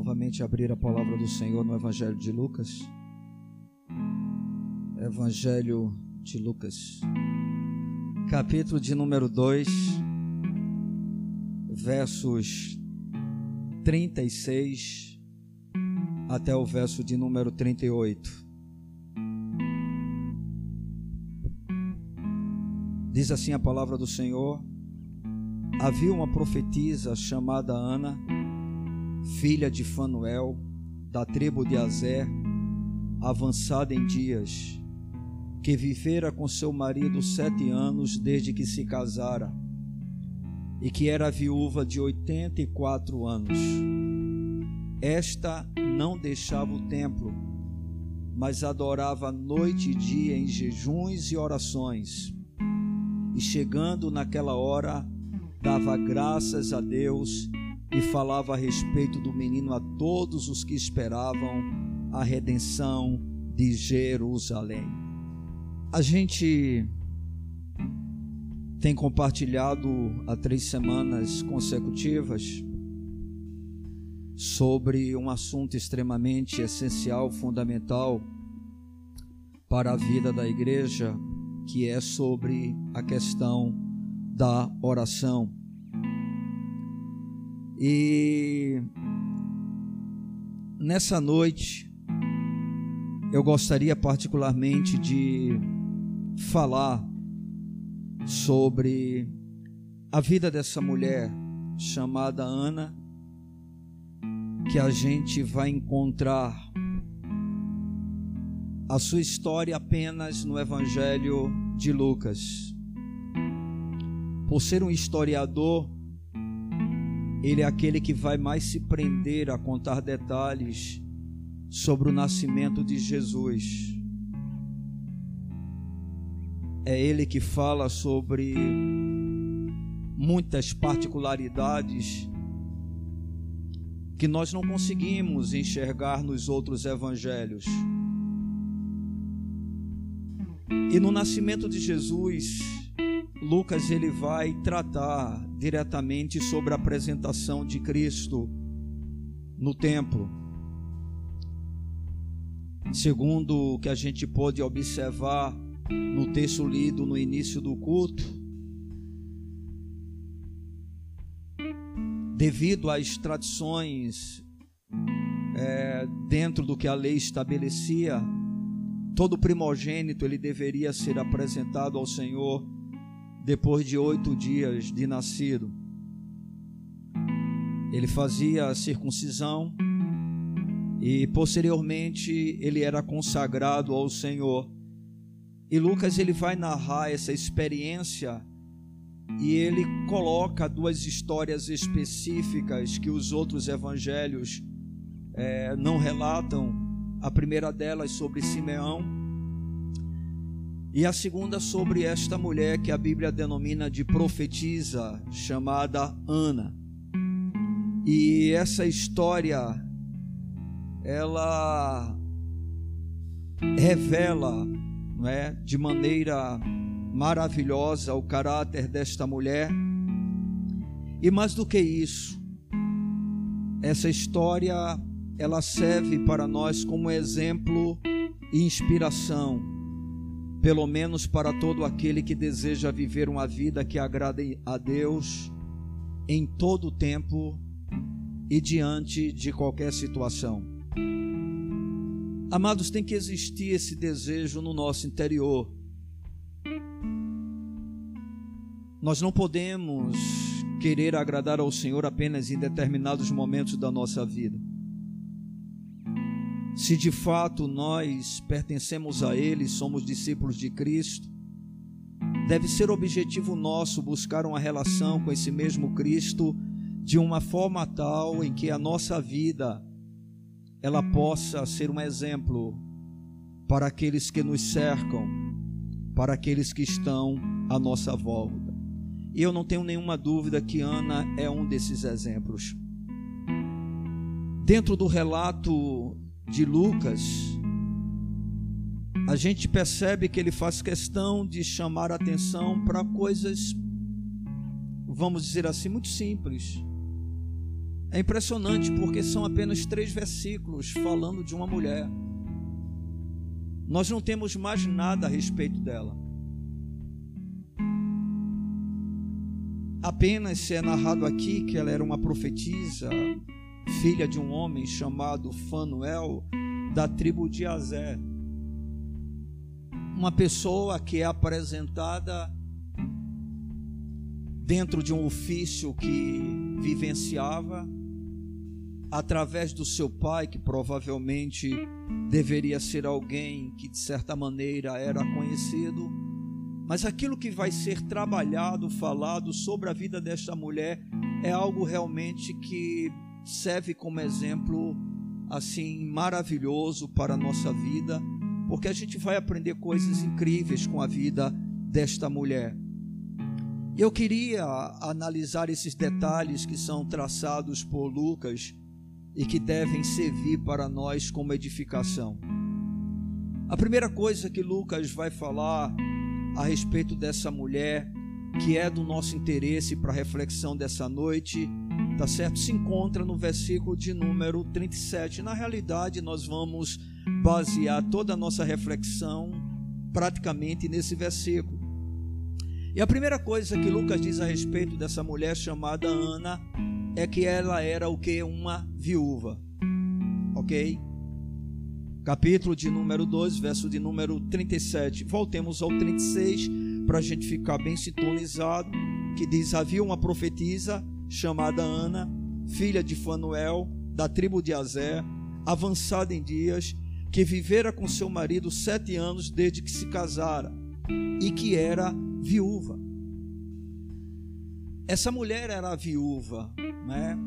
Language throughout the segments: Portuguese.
novamente abrir a palavra do Senhor no Evangelho de Lucas. Evangelho de Lucas, capítulo de número 2, versos 36 até o verso de número 38. Diz assim a palavra do Senhor: Havia uma profetisa chamada Ana, filha de Fanuel, da tribo de Azer, avançada em dias, que vivera com seu marido sete anos desde que se casara, e que era viúva de oitenta e quatro anos. Esta não deixava o templo, mas adorava noite e dia em jejuns e orações. E chegando naquela hora, dava graças a Deus e falava a respeito do menino a todos os que esperavam a redenção de Jerusalém. A gente tem compartilhado há três semanas consecutivas sobre um assunto extremamente essencial, fundamental para a vida da igreja, que é sobre a questão da oração. E nessa noite eu gostaria particularmente de falar sobre a vida dessa mulher chamada Ana, que a gente vai encontrar a sua história apenas no Evangelho de Lucas. Por ser um historiador, ele é aquele que vai mais se prender a contar detalhes sobre o nascimento de Jesus. É ele que fala sobre muitas particularidades que nós não conseguimos enxergar nos outros evangelhos. E no nascimento de Jesus, Lucas ele vai tratar diretamente sobre a apresentação de Cristo no templo. Segundo o que a gente pôde observar no texto lido no início do culto, devido às tradições é, dentro do que a lei estabelecia, todo primogênito ele deveria ser apresentado ao Senhor depois de oito dias de nascido. Ele fazia a circuncisão e posteriormente ele era consagrado ao Senhor. E Lucas ele vai narrar essa experiência e ele coloca duas histórias específicas que os outros evangelhos é, não relatam. A primeira delas sobre Simeão e a segunda sobre esta mulher que a Bíblia denomina de profetisa, chamada Ana. E essa história ela revela, não é, de maneira maravilhosa o caráter desta mulher. E mais do que isso, essa história ela serve para nós como exemplo e inspiração pelo menos para todo aquele que deseja viver uma vida que agrade a Deus em todo o tempo e diante de qualquer situação. Amados, tem que existir esse desejo no nosso interior. Nós não podemos querer agradar ao Senhor apenas em determinados momentos da nossa vida. Se de fato nós pertencemos a Ele, somos discípulos de Cristo, deve ser objetivo nosso buscar uma relação com esse mesmo Cristo de uma forma tal em que a nossa vida ela possa ser um exemplo para aqueles que nos cercam, para aqueles que estão à nossa volta. E eu não tenho nenhuma dúvida que Ana é um desses exemplos. Dentro do relato de Lucas, a gente percebe que ele faz questão de chamar atenção para coisas, vamos dizer assim, muito simples. É impressionante porque são apenas três versículos falando de uma mulher. Nós não temos mais nada a respeito dela. Apenas é narrado aqui que ela era uma profetisa, filha de um homem chamado Fanuel, da tribo de Azé. Uma pessoa que é apresentada dentro de um ofício que vivenciava através do seu pai, que provavelmente deveria ser alguém que de certa maneira era conhecido, mas aquilo que vai ser trabalhado, falado sobre a vida desta mulher é algo realmente que serve como exemplo assim maravilhoso para a nossa vida, porque a gente vai aprender coisas incríveis com a vida desta mulher. Eu queria analisar esses detalhes que são traçados por Lucas e que devem servir para nós como edificação. A primeira coisa que Lucas vai falar a respeito dessa mulher, que é do nosso interesse para a reflexão dessa noite, tá certo? Se encontra no versículo de número 37. Na realidade, nós vamos basear toda a nossa reflexão praticamente nesse versículo. E a primeira coisa que Lucas diz a respeito dessa mulher chamada Ana é que ela era o que? Uma viúva. Ok? Capítulo de número 2, verso de número 37. Voltemos ao 36 para a gente ficar bem sintonizado. Que diz: Havia uma profetisa chamada Ana, filha de Fanuel, da tribo de Azé, avançada em dias, que vivera com seu marido sete anos desde que se casara, e que era viúva. Essa mulher era viúva, né?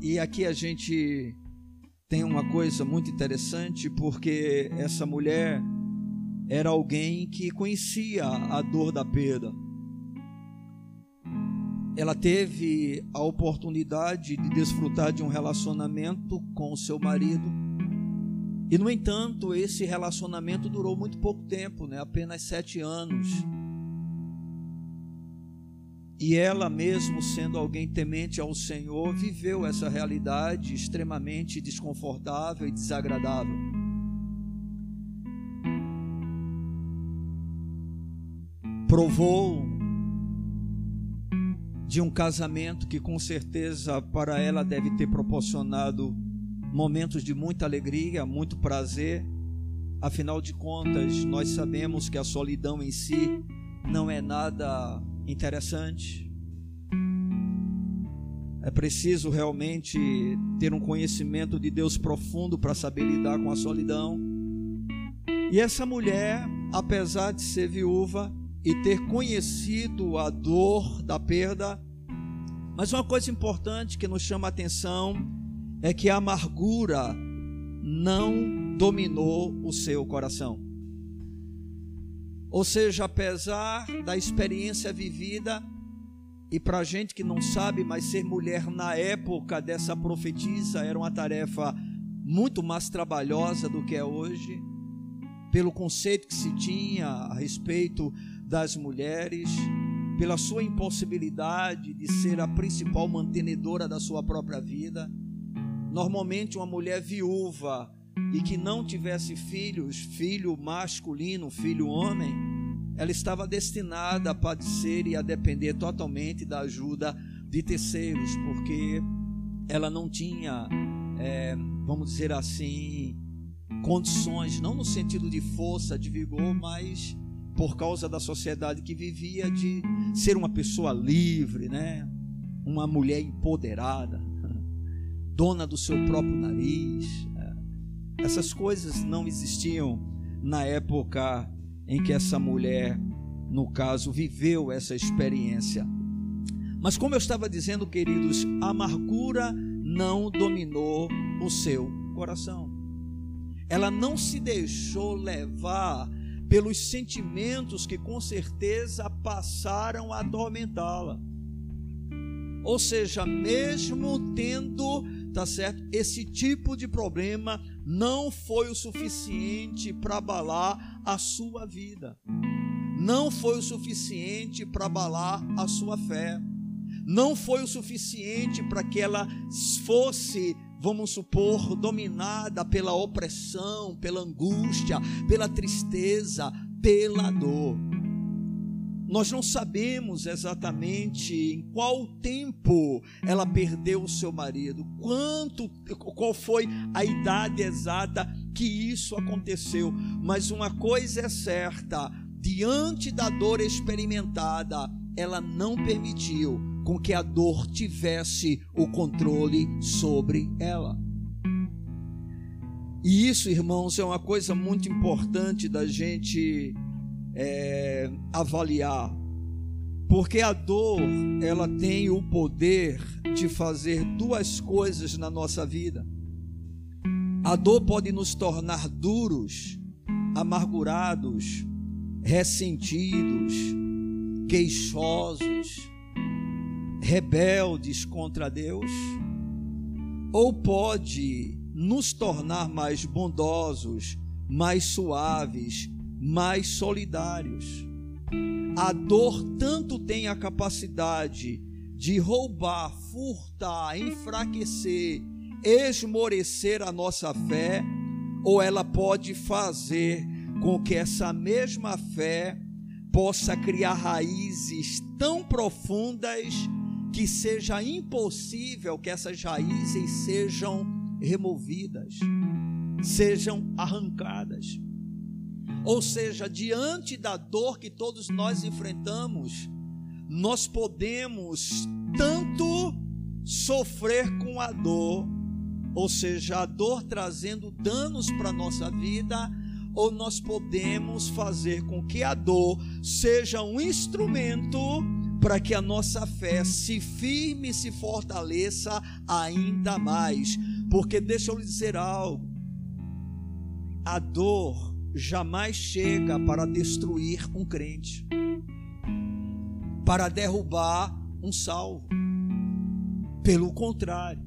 E aqui a gente tem uma coisa muito interessante, porque essa mulher era alguém que conhecia a dor da perda. Ela teve a oportunidade de desfrutar de um relacionamento com o seu marido. E, no entanto, esse relacionamento durou muito pouco tempo, né? apenas sete anos. E ela, mesmo sendo alguém temente ao Senhor, viveu essa realidade extremamente desconfortável e desagradável. Provou de um casamento que, com certeza, para ela deve ter proporcionado momentos de muita alegria, muito prazer. Afinal de contas, nós sabemos que a solidão em si não é nada interessante. É preciso realmente ter um conhecimento de Deus profundo para saber lidar com a solidão. E essa mulher, apesar de ser viúva e ter conhecido a dor da perda, mas uma coisa importante que nos chama a atenção é que a amargura não dominou o seu coração. Ou seja, apesar da experiência vivida, e para a gente que não sabe, mas ser mulher na época dessa profetisa era uma tarefa muito mais trabalhosa do que é hoje, pelo conceito que se tinha a respeito das mulheres, pela sua impossibilidade de ser a principal mantenedora da sua própria vida. Normalmente, uma mulher viúva e que não tivesse filhos, filho masculino, filho homem, ela estava destinada a padecer e a depender totalmente da ajuda de terceiros, porque ela não tinha, é, vamos dizer assim, condições, não no sentido de força, de vigor, mas por causa da sociedade que vivia, de ser uma pessoa livre, né? uma mulher empoderada, dona do seu próprio nariz, essas coisas não existiam na época em que essa mulher, no caso, viveu essa experiência. Mas como eu estava dizendo, queridos, a amargura não dominou o seu coração. Ela não se deixou levar pelos sentimentos que com certeza passaram a atormentá-la. Ou seja, mesmo tendo, tá certo, esse tipo de problema, não foi o suficiente para abalar a sua vida, não foi o suficiente para abalar a sua fé. não foi o suficiente para que ela fosse, vamos supor, dominada pela opressão, pela angústia, pela tristeza, pela dor. Nós não sabemos exatamente em qual tempo ela perdeu o seu marido, quanto, qual foi a idade exata que isso aconteceu, mas uma coisa é certa: diante da dor experimentada, ela não permitiu com que a dor tivesse o controle sobre ela. E isso, irmãos, é uma coisa muito importante da gente é, avaliar, porque a dor ela tem o poder de fazer duas coisas na nossa vida. A dor pode nos tornar duros, amargurados, ressentidos, queixosos, rebeldes contra Deus, ou pode nos tornar mais bondosos, mais suaves, mais solidários. A dor tanto tem a capacidade de roubar, furtar, enfraquecer, esmorecer a nossa fé, ou ela pode fazer com que essa mesma fé possa criar raízes tão profundas que seja impossível que essas raízes sejam removidas, sejam arrancadas. Ou seja, diante da dor que todos nós enfrentamos, nós podemos tanto sofrer com a dor, ou seja, a dor trazendo danos para a nossa vida, ou nós podemos fazer com que a dor seja um instrumento para que a nossa fé se firme e se fortaleça ainda mais. Porque deixa eu lhe dizer algo: a dor jamais chega para destruir um crente, para derrubar um salvo. Pelo contrário,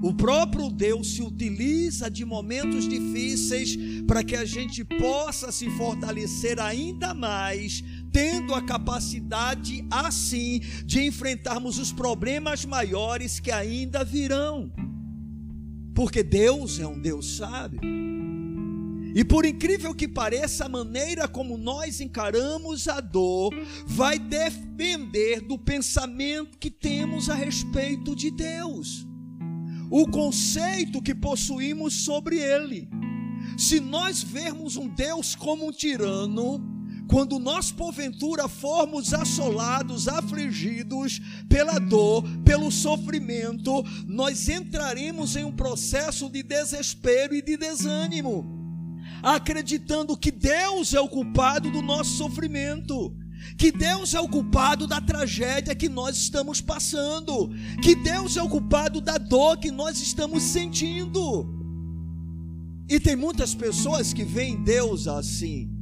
o próprio Deus se utiliza de momentos difíceis para que a gente possa se fortalecer ainda mais, tendo a capacidade assim de enfrentarmos os problemas maiores que ainda virão. Porque Deus é um Deus sábio. E por incrível que pareça, a maneira como nós encaramos a dor vai depender do pensamento que temos a respeito de Deus o conceito que possuímos sobre ele. Se nós vermos um Deus como um tirano, quando nós porventura formos assolados, afligidos pela dor, pelo sofrimento, nós entraremos em um processo de desespero e de desânimo, acreditando que Deus é o culpado do nosso sofrimento que Deus é o culpado da tragédia que nós estamos passando, que Deus é o culpado da dor que nós estamos sentindo. E tem muitas pessoas que veem Deus assim.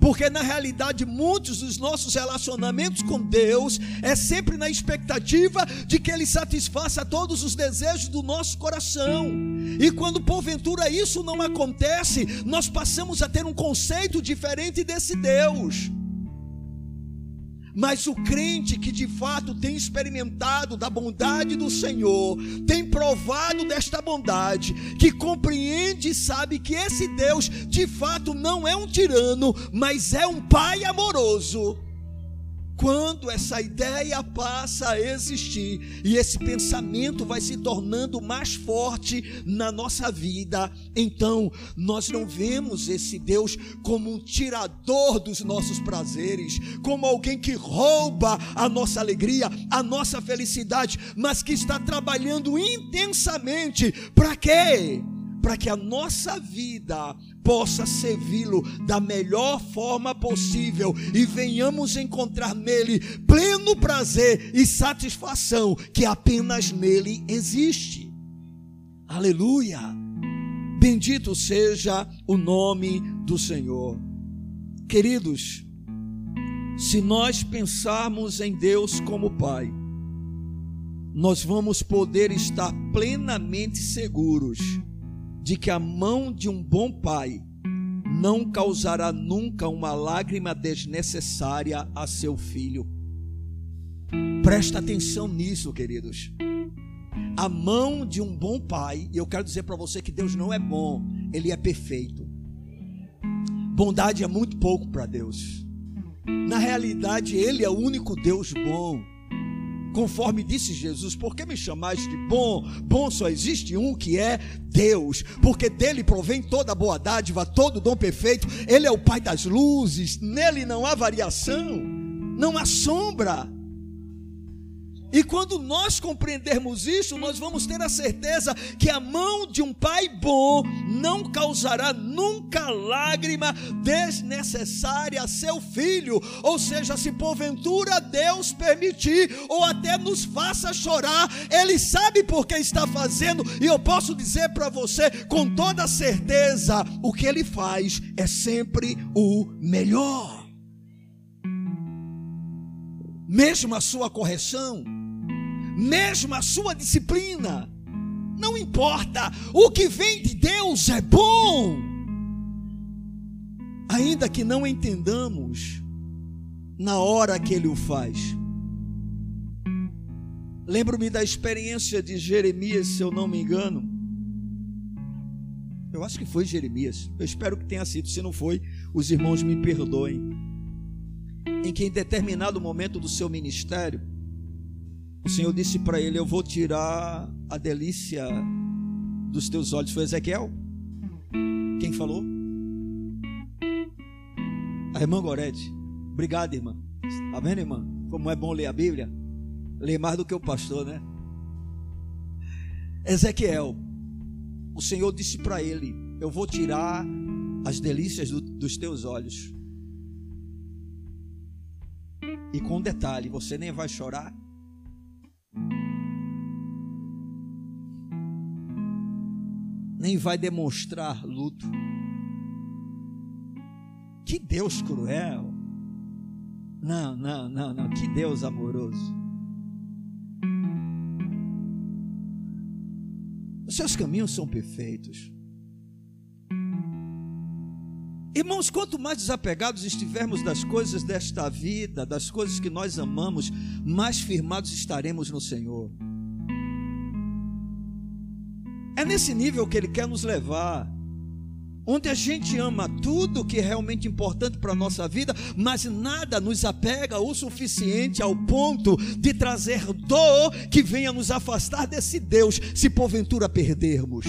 Porque na realidade muitos dos nossos relacionamentos com Deus é sempre na expectativa de que ele satisfaça todos os desejos do nosso coração. E quando porventura isso não acontece, nós passamos a ter um conceito diferente desse Deus. Mas o crente que de fato tem experimentado da bondade do Senhor, tem provado desta bondade, que compreende e sabe que esse Deus de fato não é um tirano, mas é um pai amoroso quando essa ideia passa a existir e esse pensamento vai se tornando mais forte na nossa vida, então nós não vemos esse Deus como um tirador dos nossos prazeres, como alguém que rouba a nossa alegria, a nossa felicidade, mas que está trabalhando intensamente para quê? Para que a nossa vida possa servi-lo da melhor forma possível e venhamos encontrar nele pleno prazer e satisfação que apenas nele existe. Aleluia! Bendito seja o nome do Senhor. Queridos, se nós pensarmos em Deus como Pai, nós vamos poder estar plenamente seguros de que a mão de um bom pai não causará nunca uma lágrima desnecessária a seu filho. Presta atenção nisso, queridos. A mão de um bom pai, e eu quero dizer para você que Deus não é bom, ele é perfeito. Bondade é muito pouco para Deus. Na realidade, ele é o único Deus bom. Conforme disse Jesus, por que me chamais de bom? Bom só existe um que é Deus, porque dele provém toda boa dádiva, todo dom perfeito. Ele é o Pai das luzes, nele não há variação, não há sombra. E quando nós compreendermos isso, nós vamos ter a certeza que a mão de um pai bom não causará nunca lágrima desnecessária a seu filho. Ou seja, se porventura Deus permitir ou até nos faça chorar, Ele sabe por que está fazendo, e eu posso dizer para você com toda certeza: o que Ele faz é sempre o melhor. Mesmo a sua correção, mesmo a sua disciplina. Não importa, o que vem de Deus é bom. Ainda que não entendamos na hora que ele o faz. Lembro-me da experiência de Jeremias, se eu não me engano. Eu acho que foi Jeremias. Eu espero que tenha sido. Se não foi, os irmãos me perdoem. Em que em determinado momento do seu ministério, o Senhor disse para ele: Eu vou tirar a delícia dos teus olhos. Foi Ezequiel? Quem falou? A irmã Gorete. Obrigado, irmã. Está vendo, irmã? Como é bom ler a Bíblia? Ler mais do que o pastor, né? Ezequiel. O Senhor disse para ele: Eu vou tirar as delícias do, dos teus olhos. E com detalhe: você nem vai chorar nem vai demonstrar luto. Que Deus cruel. Não, não, não, não. Que Deus amoroso. Os seus caminhos são perfeitos. Irmãos, quanto mais desapegados estivermos das coisas desta vida, das coisas que nós amamos, mais firmados estaremos no Senhor. É nesse nível que Ele quer nos levar. Onde a gente ama tudo que é realmente importante para a nossa vida, mas nada nos apega o suficiente ao ponto de trazer dor que venha nos afastar desse Deus, se porventura perdermos.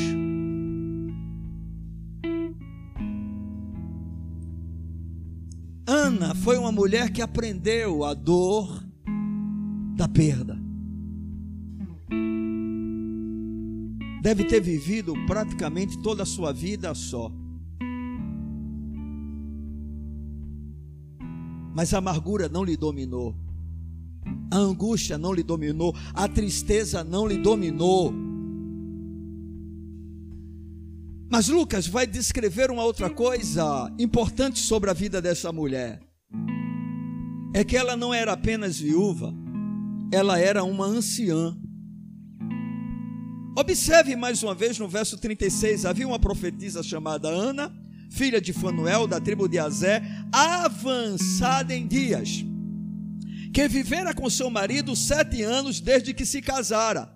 Ana foi uma mulher que aprendeu a dor da perda. deve ter vivido praticamente toda a sua vida só. Mas a amargura não lhe dominou, a angústia não lhe dominou, a tristeza não lhe dominou. Mas Lucas vai descrever uma outra coisa importante sobre a vida dessa mulher. É que ela não era apenas viúva, ela era uma anciã. Observe mais uma vez no verso 36: havia uma profetisa chamada Ana, filha de Fanuel, da tribo de Azé, avançada em dias, que vivera com seu marido sete anos desde que se casara,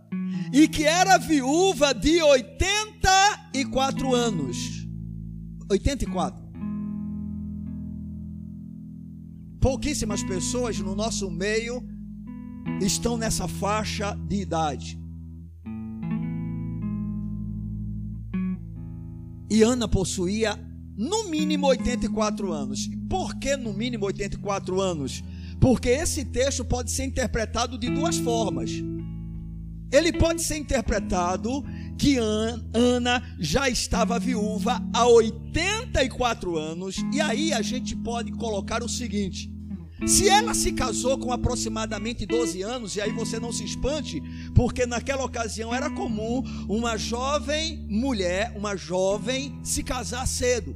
e que era viúva de 84 anos. 84. Pouquíssimas pessoas no nosso meio estão nessa faixa de idade. E Ana possuía no mínimo 84 anos. Por que no mínimo 84 anos? Porque esse texto pode ser interpretado de duas formas. Ele pode ser interpretado que Ana já estava viúva há 84 anos, e aí a gente pode colocar o seguinte: se ela se casou com aproximadamente 12 anos, e aí você não se espante, porque naquela ocasião era comum uma jovem mulher, uma jovem, se casar cedo.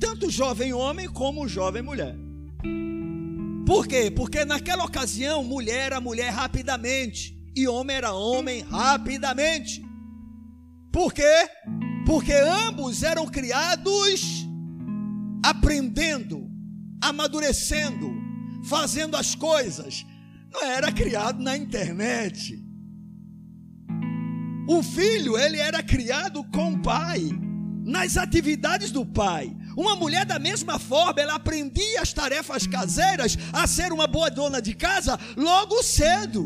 Tanto jovem homem como jovem mulher. Por quê? Porque naquela ocasião mulher era mulher rapidamente e homem era homem rapidamente. Por quê? Porque ambos eram criados aprendendo amadurecendo, fazendo as coisas. Não era criado na internet. O filho, ele era criado com o pai, nas atividades do pai. Uma mulher da mesma forma, ela aprendia as tarefas caseiras, a ser uma boa dona de casa logo cedo.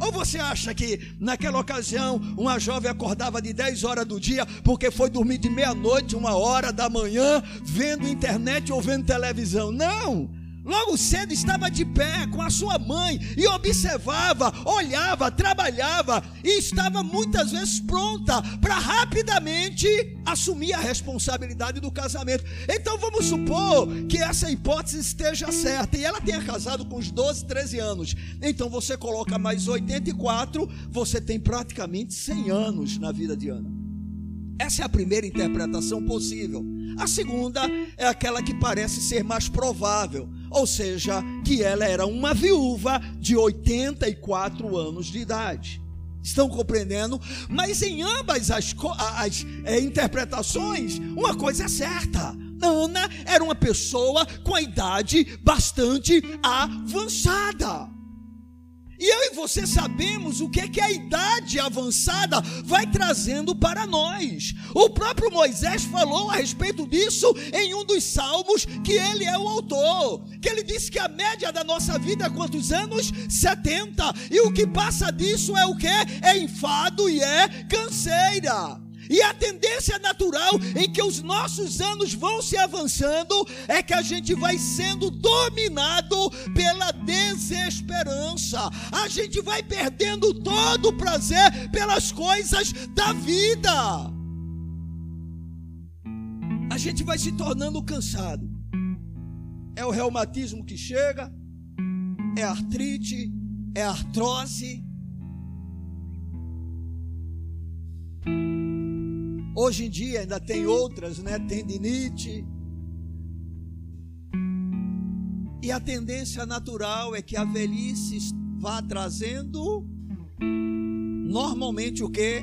Ou você acha que naquela ocasião uma jovem acordava de 10 horas do dia porque foi dormir de meia-noite, uma hora da manhã, vendo internet ou vendo televisão? Não! Logo cedo estava de pé com a sua mãe e observava, olhava, trabalhava e estava muitas vezes pronta para rapidamente assumir a responsabilidade do casamento. Então vamos supor que essa hipótese esteja certa e ela tenha casado com os 12, 13 anos. Então você coloca mais 84, você tem praticamente 100 anos na vida de Ana. Essa é a primeira interpretação possível. A segunda é aquela que parece ser mais provável, ou seja, que ela era uma viúva de 84 anos de idade. Estão compreendendo? Mas em ambas as, as é, interpretações, uma coisa é certa: Ana era uma pessoa com a idade bastante avançada. E eu e você sabemos o que é que a idade avançada vai trazendo para nós. O próprio Moisés falou a respeito disso em um dos salmos que ele é o autor. Que ele disse que a média da nossa vida é quantos anos? 70. E o que passa disso é o que? É enfado e é canseira. E a tendência natural em que os nossos anos vão se avançando é que a gente vai sendo dominado pela desesperança. A gente vai perdendo todo o prazer pelas coisas da vida. A gente vai se tornando cansado. É o reumatismo que chega, é artrite, é artrose Hoje em dia ainda tem outras, né? Tendinite. E a tendência natural é que a velhice vá trazendo normalmente o que?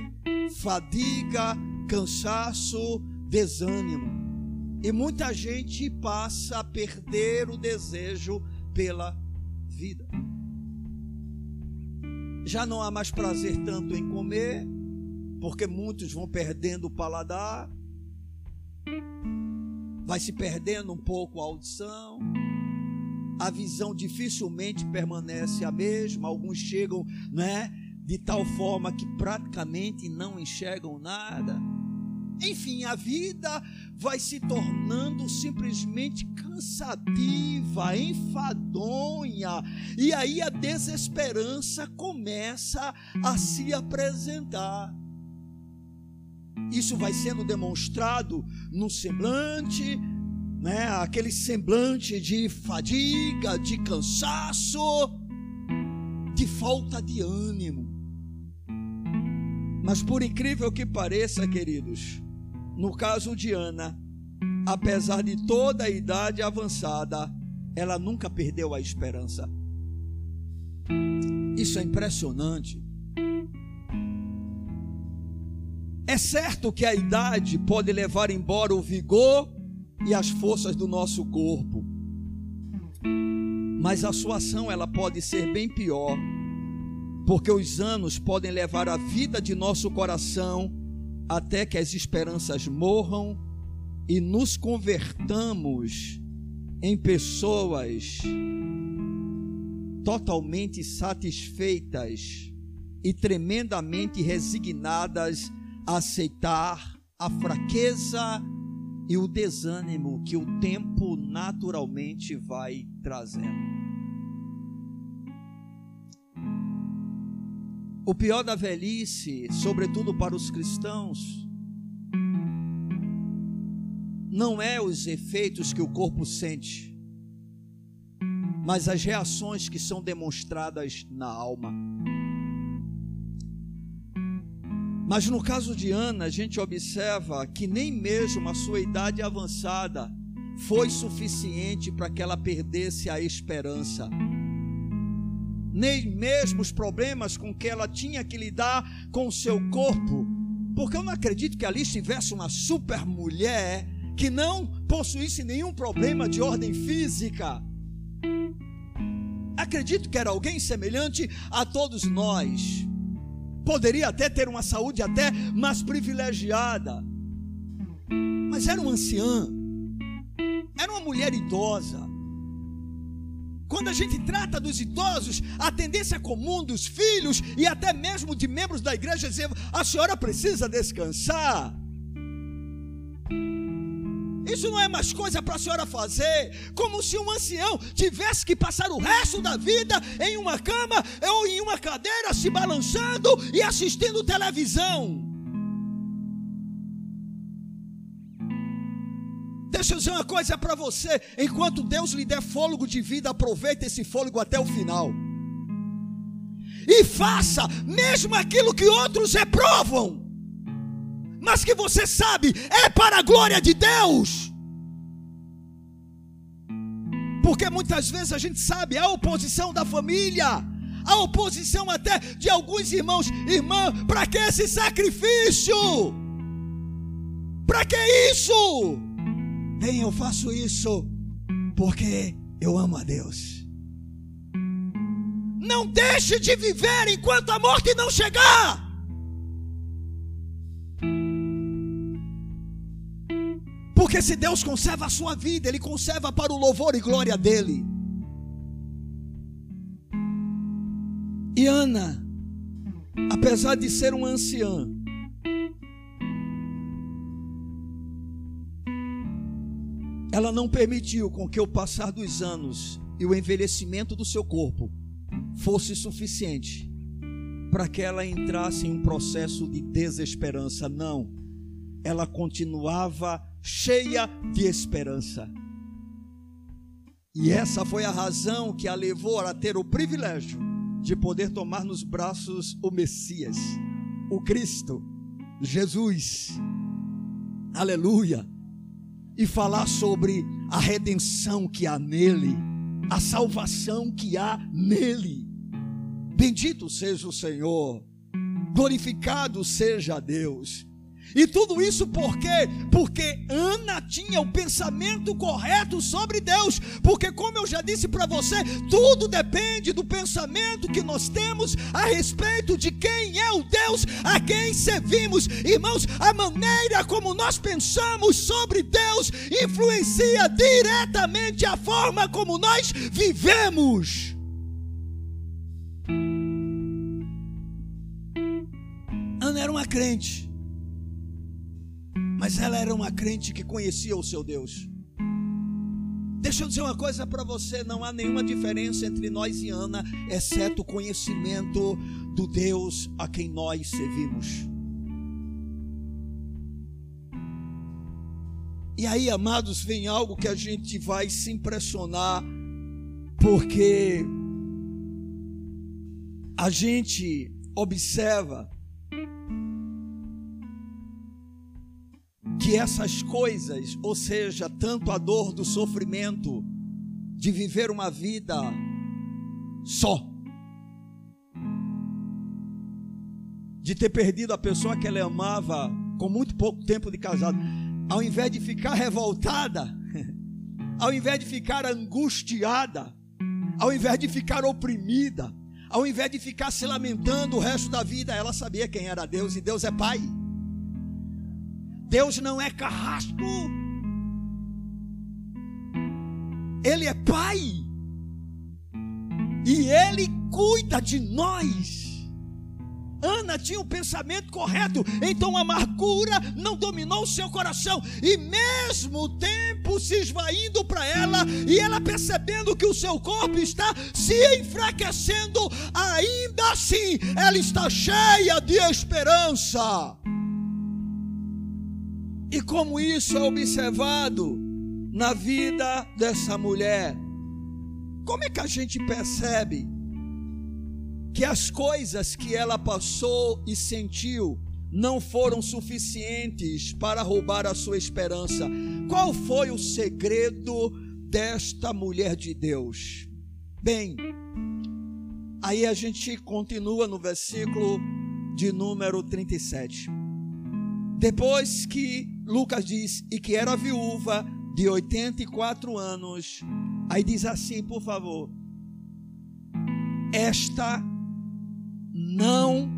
Fadiga, cansaço, desânimo. E muita gente passa a perder o desejo pela vida. Já não há mais prazer tanto em comer, porque muitos vão perdendo o paladar, vai se perdendo um pouco a audição, a visão dificilmente permanece a mesma, alguns chegam, né, de tal forma que praticamente não enxergam nada. Enfim, a vida vai se tornando simplesmente cansativa, enfadonha, e aí a desesperança começa a se apresentar. Isso vai sendo demonstrado no semblante, né? Aquele semblante de fadiga, de cansaço, de falta de ânimo. Mas por incrível que pareça, queridos, no caso de Ana, apesar de toda a idade avançada, ela nunca perdeu a esperança. Isso é impressionante. É certo que a idade pode levar embora o vigor e as forças do nosso corpo. Mas a sua ação ela pode ser bem pior, porque os anos podem levar a vida de nosso coração até que as esperanças morram e nos convertamos em pessoas totalmente satisfeitas e tremendamente resignadas aceitar a fraqueza e o desânimo que o tempo naturalmente vai trazendo. O pior da velhice, sobretudo para os cristãos, não é os efeitos que o corpo sente, mas as reações que são demonstradas na alma. Mas no caso de Ana, a gente observa que nem mesmo a sua idade avançada foi suficiente para que ela perdesse a esperança. Nem mesmo os problemas com que ela tinha que lidar com o seu corpo, porque eu não acredito que ali estivesse uma super mulher que não possuísse nenhum problema de ordem física. Acredito que era alguém semelhante a todos nós. Poderia até ter uma saúde até mais privilegiada. Mas era uma anciã. Era uma mulher idosa. Quando a gente trata dos idosos, a tendência comum dos filhos e até mesmo de membros da igreja é dizer: a senhora precisa descansar. Isso não é mais coisa para a senhora fazer, como se um ancião tivesse que passar o resto da vida em uma cama ou em uma cadeira se balançando e assistindo televisão. Deixa eu dizer uma coisa para você: enquanto Deus lhe der fôlego de vida, aproveite esse fôlego até o final. E faça mesmo aquilo que outros reprovam mas que você sabe é para a glória de Deus. Porque muitas vezes a gente sabe a oposição da família, a oposição até de alguns irmãos, irmã, para que esse sacrifício? Para que isso? Bem, eu faço isso porque eu amo a Deus. Não deixe de viver enquanto a morte não chegar. Porque se Deus conserva a sua vida, Ele conserva para o louvor e glória dEle. E Ana, apesar de ser uma anciã, ela não permitiu com que o passar dos anos e o envelhecimento do seu corpo fosse suficiente para que ela entrasse em um processo de desesperança. Não, ela continuava cheia de esperança. E essa foi a razão que a levou a ter o privilégio de poder tomar nos braços o Messias, o Cristo, Jesus. Aleluia. E falar sobre a redenção que há nele, a salvação que há nele. Bendito seja o Senhor, glorificado seja Deus. E tudo isso por quê? Porque Ana tinha o pensamento correto sobre Deus. Porque, como eu já disse para você, tudo depende do pensamento que nós temos a respeito de quem é o Deus a quem servimos. Irmãos, a maneira como nós pensamos sobre Deus influencia diretamente a forma como nós vivemos. Ana era uma crente mas ela era uma crente que conhecia o seu Deus. Deixa eu dizer uma coisa para você: não há nenhuma diferença entre nós e Ana, exceto o conhecimento do Deus a quem nós servimos. E aí, amados, vem algo que a gente vai se impressionar, porque a gente observa que essas coisas, ou seja, tanto a dor do sofrimento, de viver uma vida só, de ter perdido a pessoa que ela amava com muito pouco tempo de casado, ao invés de ficar revoltada, ao invés de ficar angustiada, ao invés de ficar oprimida, ao invés de ficar se lamentando o resto da vida, ela sabia quem era Deus e Deus é Pai. Deus não é carrasco. Ele é Pai. E Ele cuida de nós. Ana tinha o pensamento correto, então a amargura não dominou o seu coração, e mesmo o tempo se esvaindo para ela, e ela percebendo que o seu corpo está se enfraquecendo, ainda assim ela está cheia de esperança. E como isso é observado na vida dessa mulher? Como é que a gente percebe que as coisas que ela passou e sentiu não foram suficientes para roubar a sua esperança? Qual foi o segredo desta mulher de Deus? Bem, aí a gente continua no versículo de número 37. Depois que Lucas diz, e que era viúva de 84 anos. Aí diz assim, por favor. esta não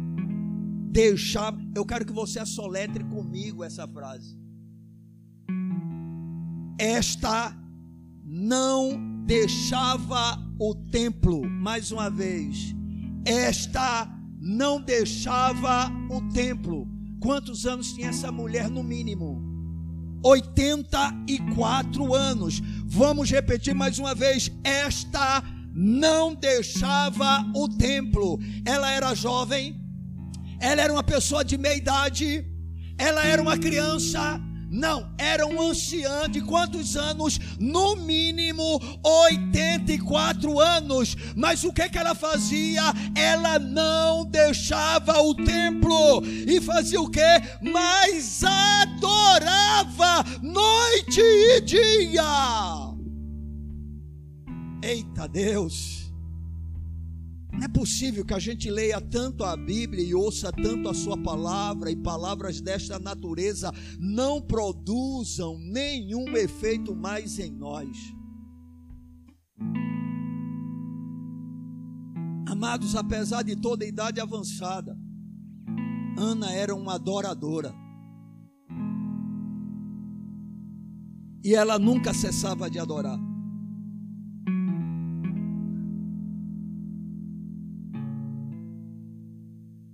deixava. Eu quero que você assoletre comigo essa frase. Esta não deixava o templo, mais uma vez. Esta não deixava o templo. Quantos anos tinha essa mulher no mínimo? 84 anos. Vamos repetir mais uma vez. Esta não deixava o templo. Ela era jovem, ela era uma pessoa de meia idade, ela era uma criança, não, era um anciã de quantos anos? No mínimo 84 anos. Mas o que, que ela fazia? Ela não deixava o templo. E fazia o que? Mas adorava noite e dia. Eita Deus! Não é possível que a gente leia tanto a Bíblia e ouça tanto a Sua palavra e palavras desta natureza não produzam nenhum efeito mais em nós. Amados, apesar de toda a idade avançada, Ana era uma adoradora. E ela nunca cessava de adorar.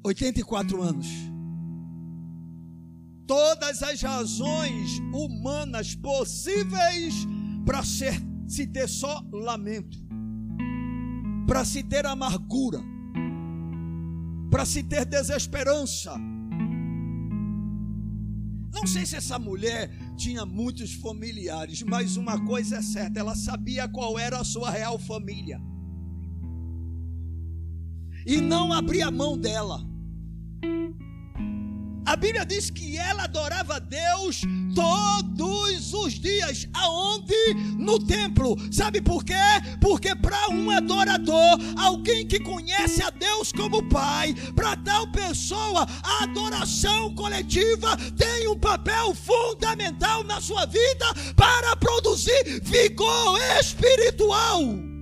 84 anos. Todas as razões humanas possíveis para se ter só lamento, para se ter amargura, para se ter desesperança. Não sei se essa mulher tinha muitos familiares, mas uma coisa é certa, ela sabia qual era a sua real família. E não abria mão dela. A Bíblia diz que ela adorava a Deus todos os dias. Aonde? No templo. Sabe por quê? Porque para um adorador, alguém que conhece a Deus como Pai, para tal pessoa, a adoração coletiva tem um papel fundamental na sua vida para produzir vigor espiritual.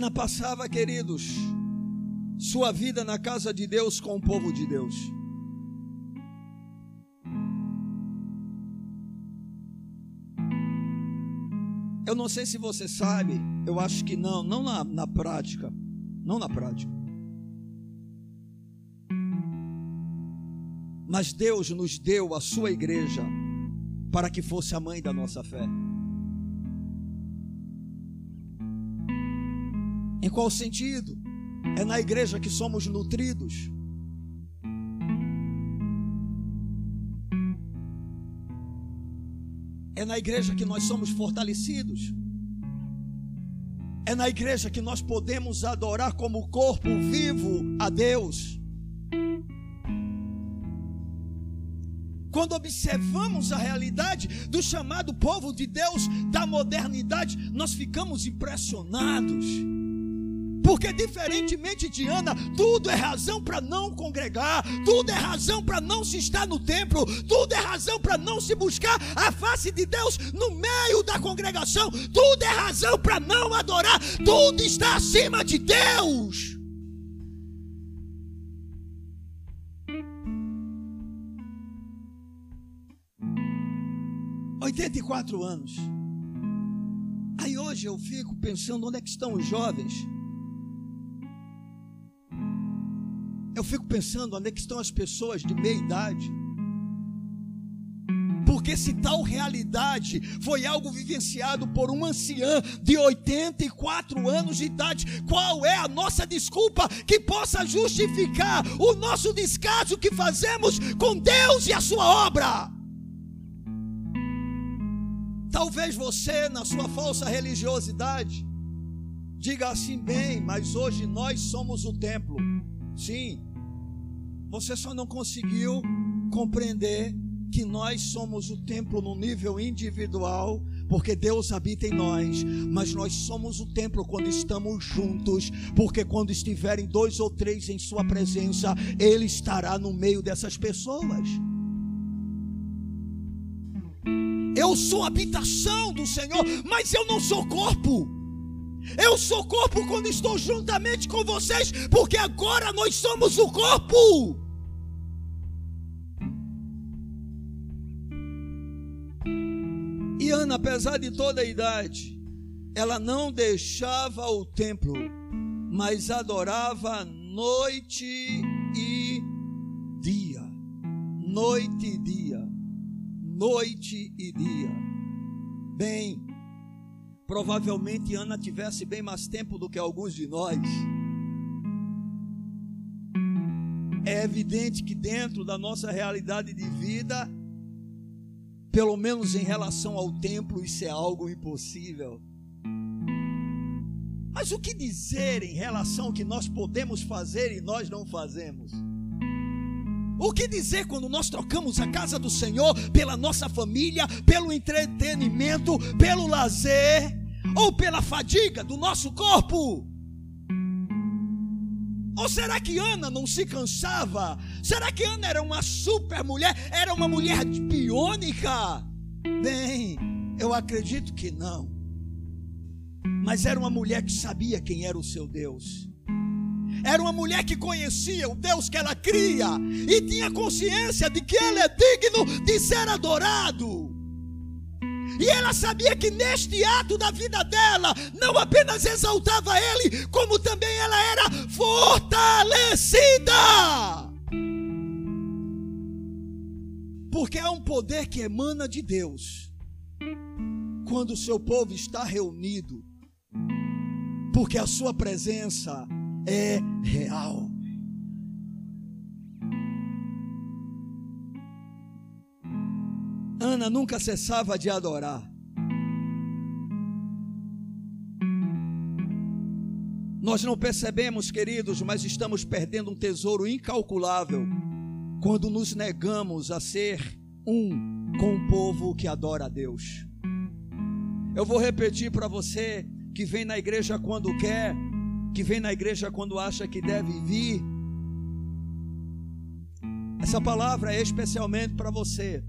Ana passava, queridos, sua vida na casa de Deus com o povo de Deus. Eu não sei se você sabe, eu acho que não, não na, na prática, não na prática. Mas Deus nos deu a sua igreja para que fosse a mãe da nossa fé. Em qual sentido? É na igreja que somos nutridos. É na igreja que nós somos fortalecidos. É na igreja que nós podemos adorar como corpo vivo a Deus. Quando observamos a realidade do chamado povo de Deus da modernidade, nós ficamos impressionados. Porque diferentemente de Ana, tudo é razão para não congregar, tudo é razão para não se estar no templo, tudo é razão para não se buscar a face de Deus no meio da congregação, tudo é razão para não adorar, tudo está acima de Deus. Oitenta e quatro anos. Aí hoje eu fico pensando onde é que estão os jovens Eu fico pensando onde é que estão as pessoas de meia idade. Porque se tal realidade foi algo vivenciado por um ancião de 84 anos de idade, qual é a nossa desculpa que possa justificar o nosso descaso que fazemos com Deus e a sua obra? Talvez você, na sua falsa religiosidade, diga assim: bem, mas hoje nós somos o templo. Sim, você só não conseguiu compreender que nós somos o templo no nível individual, porque Deus habita em nós, mas nós somos o templo quando estamos juntos, porque quando estiverem dois ou três em Sua presença, Ele estará no meio dessas pessoas. Eu sou habitação do Senhor, mas eu não sou corpo. Eu sou corpo quando estou juntamente com vocês, porque agora nós somos o corpo. E Ana, apesar de toda a idade, ela não deixava o templo, mas adorava noite e dia. Noite e dia. Noite e dia. Bem, provavelmente Ana tivesse bem mais tempo do que alguns de nós. É evidente que dentro da nossa realidade de vida, pelo menos em relação ao templo, isso é algo impossível. Mas o que dizer em relação ao que nós podemos fazer e nós não fazemos? O que dizer quando nós trocamos a casa do Senhor pela nossa família, pelo entretenimento, pelo lazer ou pela fadiga do nosso corpo? Ou será que Ana não se cansava? Será que Ana era uma super mulher? Era uma mulher biônica? Bem, eu acredito que não. Mas era uma mulher que sabia quem era o seu Deus. Era uma mulher que conhecia o Deus que ela cria e tinha consciência de que ele é digno de ser adorado. E ela sabia que neste ato da vida dela, não apenas exaltava ele, como também ela era fortalecida. Porque há um poder que emana de Deus quando o seu povo está reunido, porque a sua presença é real. Ana nunca cessava de adorar. Nós não percebemos, queridos, mas estamos perdendo um tesouro incalculável quando nos negamos a ser um com o povo que adora a Deus. Eu vou repetir para você que vem na igreja quando quer, que vem na igreja quando acha que deve vir. Essa palavra é especialmente para você.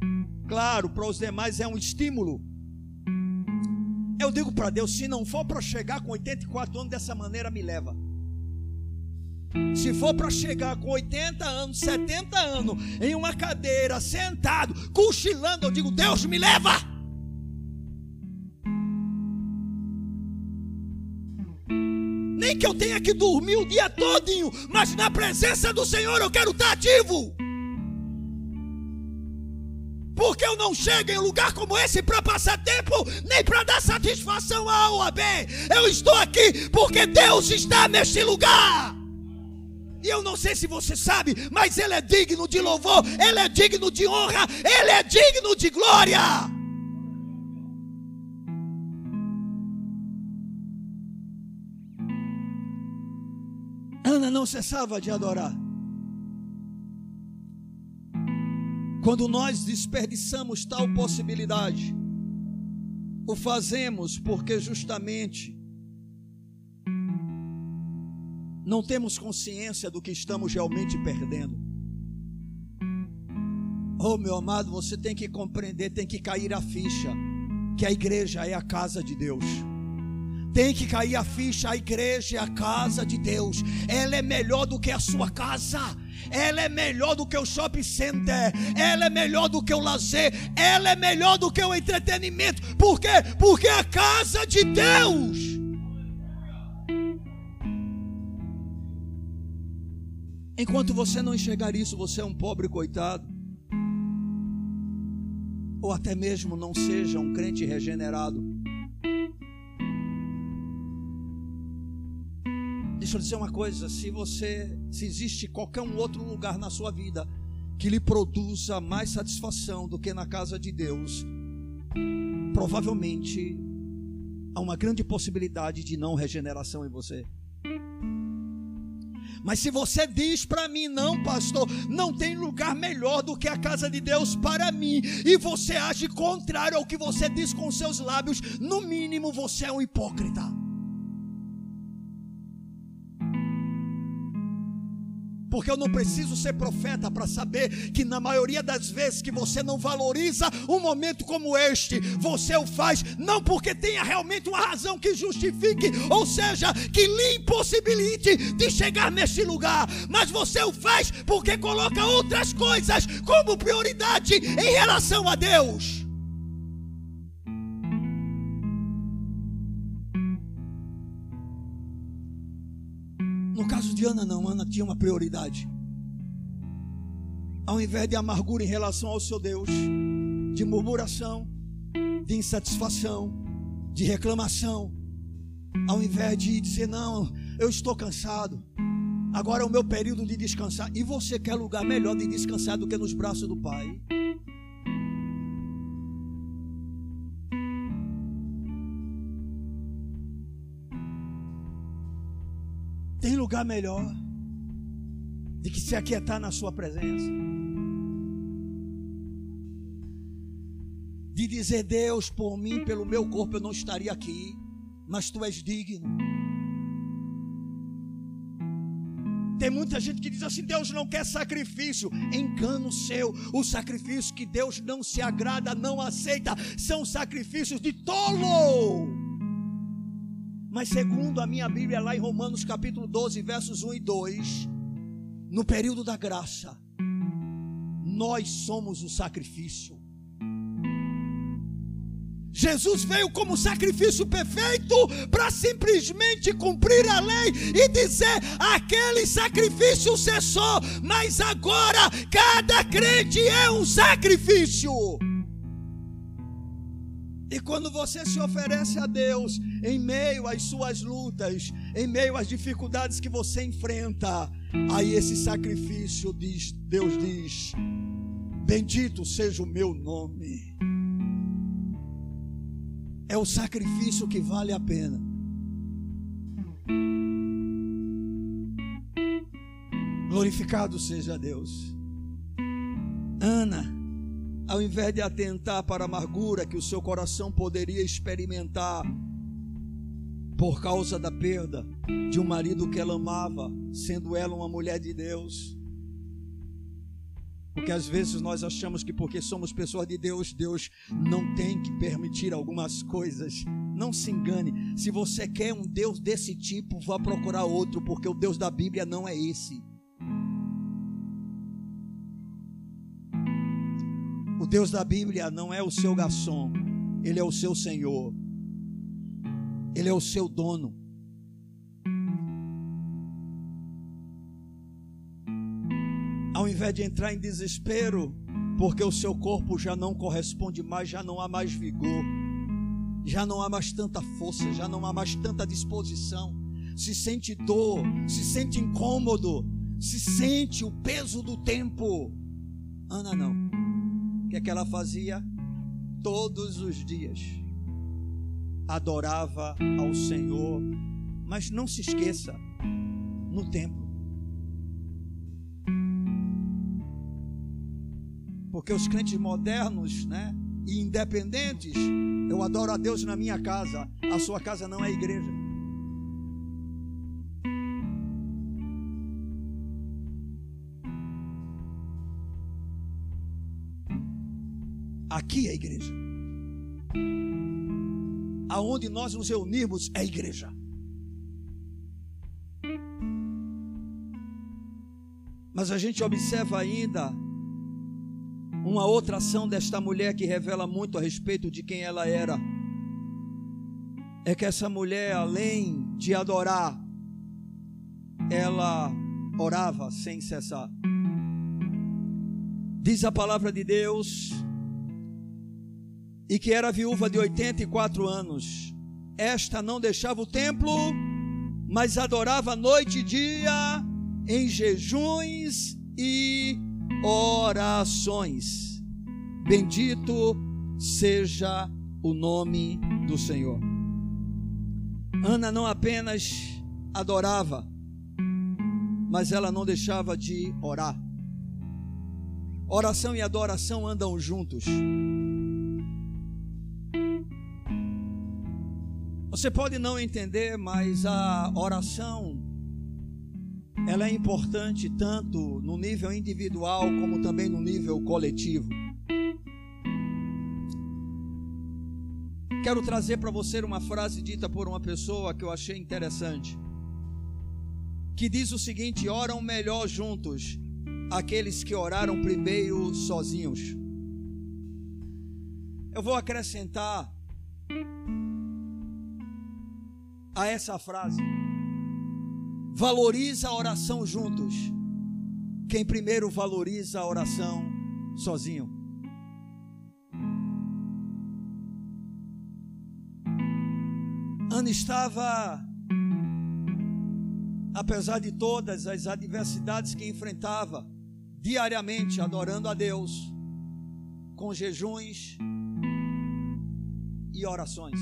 Claro, para os demais é um estímulo. Eu digo para Deus: se não for para chegar com 84 anos dessa maneira, me leva. Se for para chegar com 80 anos, 70 anos, em uma cadeira, sentado, cochilando, eu digo: Deus me leva. nem que eu tenha que dormir o dia todinho, mas na presença do Senhor eu quero estar ativo. Porque eu não chego em lugar como esse para passar tempo, nem para dar satisfação a A ou a B. Eu estou aqui porque Deus está neste lugar. E eu não sei se você sabe, mas Ele é digno de louvor, Ele é digno de honra, Ele é digno de glória. Ana não cessava de adorar. Quando nós desperdiçamos tal possibilidade, o fazemos porque justamente não temos consciência do que estamos realmente perdendo. Oh, meu amado, você tem que compreender, tem que cair a ficha que a igreja é a casa de Deus. Tem que cair a ficha, a igreja é a casa de Deus. Ela é melhor do que a sua casa. Ela é melhor do que o shopping center. Ela é melhor do que o lazer. Ela é melhor do que o entretenimento. Por quê? Porque é a casa de Deus. Enquanto você não enxergar isso, você é um pobre coitado. Ou até mesmo não seja um crente regenerado. Deixa eu dizer uma coisa: se você, se existe qualquer um outro lugar na sua vida que lhe produza mais satisfação do que na casa de Deus, provavelmente há uma grande possibilidade de não regeneração em você. Mas se você diz para mim, não, pastor, não tem lugar melhor do que a casa de Deus para mim, e você age contrário ao que você diz com seus lábios, no mínimo você é um hipócrita. Porque eu não preciso ser profeta para saber que na maioria das vezes que você não valoriza um momento como este, você o faz não porque tenha realmente uma razão que justifique, ou seja, que lhe impossibilite de chegar neste lugar, mas você o faz porque coloca outras coisas como prioridade em relação a Deus. De Ana, não, Ana tinha uma prioridade. Ao invés de amargura em relação ao seu Deus, de murmuração, de insatisfação, de reclamação, ao invés de dizer, não, eu estou cansado, agora é o meu período de descansar, e você quer lugar melhor de descansar do que nos braços do Pai. Tem lugar melhor de que se aquietar na Sua presença. De dizer, Deus, por mim, pelo meu corpo, eu não estaria aqui, mas Tu és digno. Tem muita gente que diz assim: Deus não quer sacrifício. Engano seu. O sacrifício que Deus não se agrada, não aceita, são sacrifícios de tolo. Mas segundo a minha Bíblia, lá em Romanos capítulo 12, versos 1 e 2, no período da graça, nós somos o sacrifício. Jesus veio como sacrifício perfeito para simplesmente cumprir a lei e dizer: aquele sacrifício cessou, mas agora cada crente é um sacrifício. E quando você se oferece a Deus em meio às suas lutas, em meio às dificuldades que você enfrenta, aí esse sacrifício diz, Deus diz: Bendito seja o meu nome. É o sacrifício que vale a pena. Glorificado seja Deus. Ana ao invés de atentar para a amargura que o seu coração poderia experimentar por causa da perda de um marido que ela amava, sendo ela uma mulher de Deus. Porque às vezes nós achamos que porque somos pessoas de Deus, Deus não tem que permitir algumas coisas. Não se engane. Se você quer um Deus desse tipo, vá procurar outro, porque o Deus da Bíblia não é esse. Deus da Bíblia não é o seu garçom, ele é o seu Senhor, ele é o seu dono. Ao invés de entrar em desespero, porque o seu corpo já não corresponde mais, já não há mais vigor, já não há mais tanta força, já não há mais tanta disposição, se sente dor, se sente incômodo, se sente o peso do tempo. Ana não que, é que ela fazia? Todos os dias adorava ao Senhor, mas não se esqueça, no templo. Porque os crentes modernos, né, e independentes, eu adoro a Deus na minha casa, a sua casa não é igreja. Aqui é a igreja. Aonde nós nos reunirmos é a igreja. Mas a gente observa ainda uma outra ação desta mulher que revela muito a respeito de quem ela era. É que essa mulher, além de adorar, ela orava sem cessar. Diz a palavra de Deus e que era viúva de 84 anos. Esta não deixava o templo, mas adorava noite e dia em jejuns e orações. Bendito seja o nome do Senhor. Ana não apenas adorava, mas ela não deixava de orar. Oração e adoração andam juntos. Você pode não entender, mas a oração ela é importante tanto no nível individual como também no nível coletivo. Quero trazer para você uma frase dita por uma pessoa que eu achei interessante, que diz o seguinte: oram melhor juntos aqueles que oraram primeiro sozinhos. Eu vou acrescentar a essa frase: valoriza a oração juntos, quem primeiro valoriza a oração sozinho. Ana estava, apesar de todas as adversidades que enfrentava, diariamente adorando a Deus, com jejuns e orações.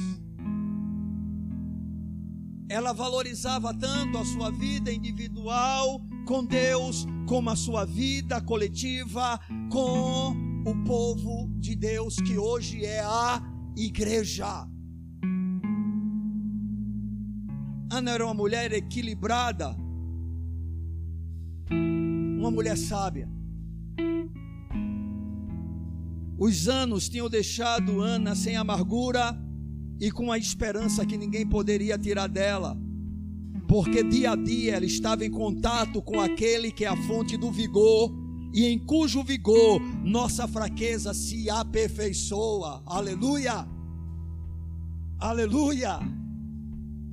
Ela valorizava tanto a sua vida individual com Deus, como a sua vida coletiva com o povo de Deus, que hoje é a igreja. Ana era uma mulher equilibrada, uma mulher sábia. Os anos tinham deixado Ana sem amargura e com a esperança que ninguém poderia tirar dela, porque dia a dia ela estava em contato com aquele que é a fonte do vigor e em cujo vigor nossa fraqueza se aperfeiçoa. Aleluia! Aleluia!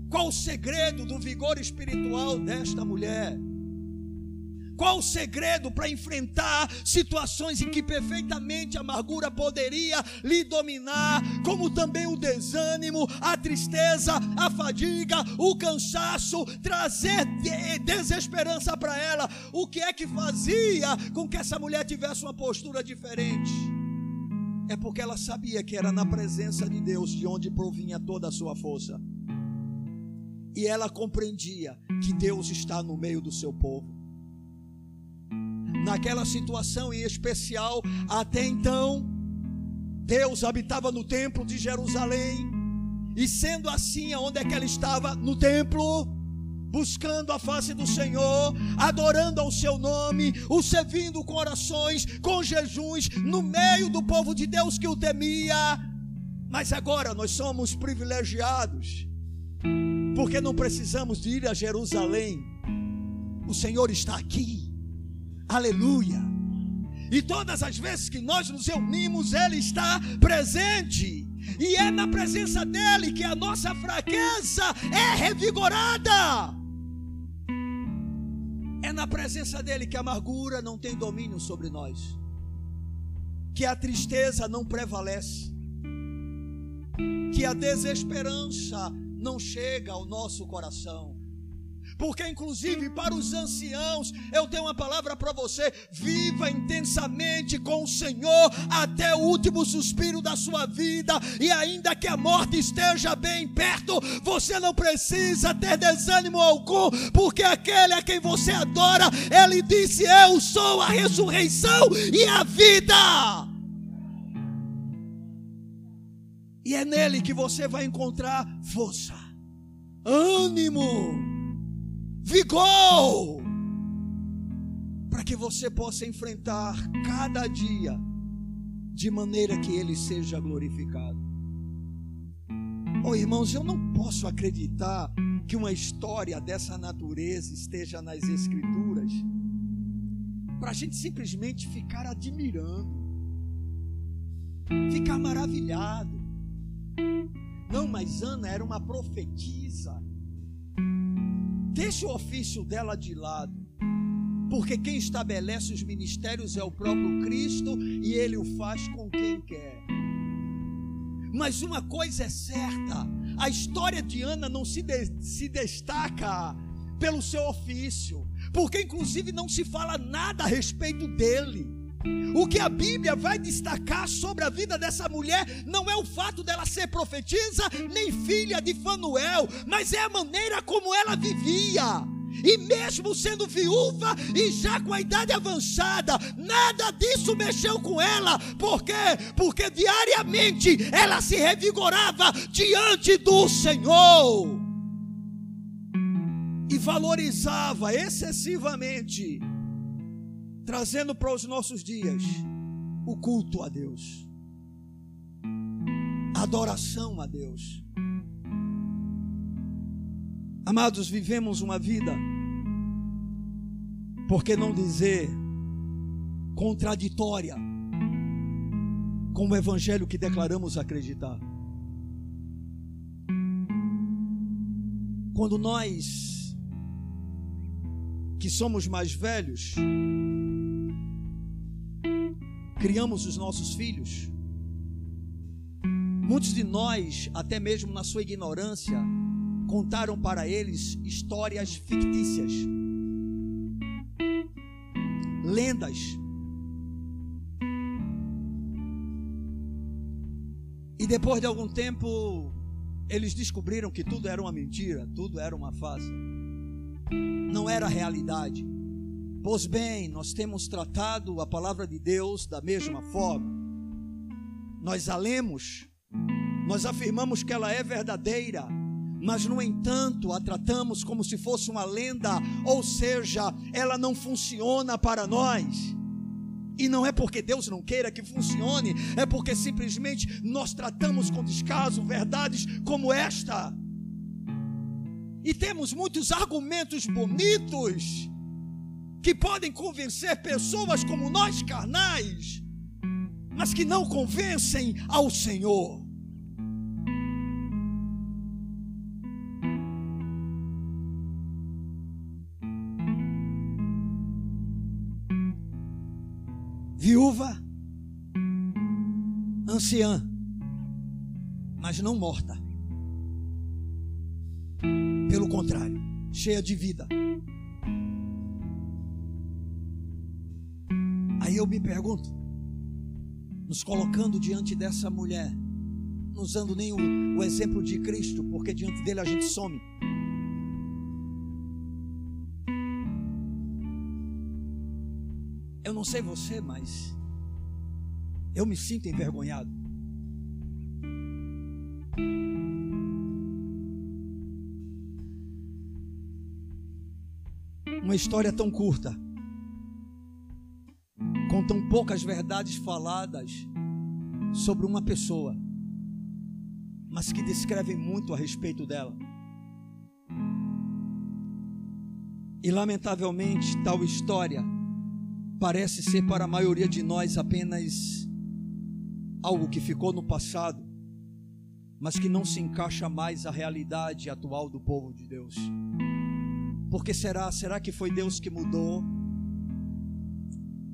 Qual o segredo do vigor espiritual desta mulher? Qual o segredo para enfrentar situações em que perfeitamente a amargura poderia lhe dominar, como também o desânimo, a tristeza, a fadiga, o cansaço, trazer desesperança para ela? O que é que fazia com que essa mulher tivesse uma postura diferente? É porque ela sabia que era na presença de Deus de onde provinha toda a sua força e ela compreendia que Deus está no meio do seu povo. Naquela situação em especial, até então, Deus habitava no templo de Jerusalém, e sendo assim, aonde é que ela estava? No templo, buscando a face do Senhor, adorando ao seu nome, o servindo com orações, com jejuns, no meio do povo de Deus que o temia. Mas agora nós somos privilegiados porque não precisamos de ir a Jerusalém. O Senhor está aqui. Aleluia. E todas as vezes que nós nos reunimos, Ele está presente. E é na presença dEle que a nossa fraqueza é revigorada. É na presença dEle que a amargura não tem domínio sobre nós. Que a tristeza não prevalece. Que a desesperança não chega ao nosso coração. Porque, inclusive, para os anciãos, eu tenho uma palavra para você: viva intensamente com o Senhor até o último suspiro da sua vida, e ainda que a morte esteja bem perto, você não precisa ter desânimo algum, porque aquele a quem você adora, ele disse: Eu sou a ressurreição e a vida. E é nele que você vai encontrar força, ânimo, vigor, para que você possa enfrentar cada dia de maneira que ele seja glorificado. Oh, irmãos, eu não posso acreditar que uma história dessa natureza esteja nas Escrituras para a gente simplesmente ficar admirando, ficar maravilhado. Não, mas Ana era uma profetisa. Deixa o ofício dela de lado. Porque quem estabelece os ministérios é o próprio Cristo e ele o faz com quem quer. Mas uma coisa é certa: a história de Ana não se, de, se destaca pelo seu ofício, porque inclusive não se fala nada a respeito dele. O que a Bíblia vai destacar sobre a vida dessa mulher não é o fato dela ser profetisa, nem filha de Fanuel, mas é a maneira como ela vivia. e mesmo sendo viúva e já com a idade avançada, nada disso mexeu com ela. Por quê? Porque diariamente ela se revigorava diante do Senhor e valorizava excessivamente, trazendo para os nossos dias o culto a Deus, a adoração a Deus. Amados, vivemos uma vida, por que não dizer, contraditória com o evangelho que declaramos acreditar. Quando nós, que somos mais velhos, criamos os nossos filhos, muitos de nós, até mesmo na sua ignorância, contaram para eles histórias fictícias, lendas. E depois de algum tempo, eles descobriram que tudo era uma mentira, tudo era uma farsa, não era realidade. Pois bem, nós temos tratado a palavra de Deus da mesma forma. Nós a lemos, nós afirmamos que ela é verdadeira, mas no entanto a tratamos como se fosse uma lenda, ou seja, ela não funciona para nós. E não é porque Deus não queira que funcione, é porque simplesmente nós tratamos com descaso verdades como esta. E temos muitos argumentos bonitos que podem convencer pessoas como nós carnais, mas que não convencem ao Senhor. viúva, anciã, mas não morta. Pelo contrário, cheia de vida. Eu me pergunto, nos colocando diante dessa mulher, não usando nem o, o exemplo de Cristo, porque diante dele a gente some. Eu não sei você, mas eu me sinto envergonhado. Uma história tão curta, tão poucas verdades faladas sobre uma pessoa, mas que descrevem muito a respeito dela. E lamentavelmente, tal história parece ser para a maioria de nós apenas algo que ficou no passado, mas que não se encaixa mais à realidade atual do povo de Deus. Porque será? Será que foi Deus que mudou?